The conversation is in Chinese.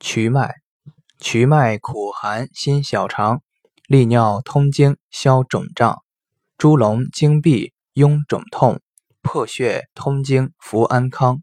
瞿脉，瞿脉苦寒心小肠，利尿通经消肿胀，猪龙经闭痈肿痛，破血通经扶安康。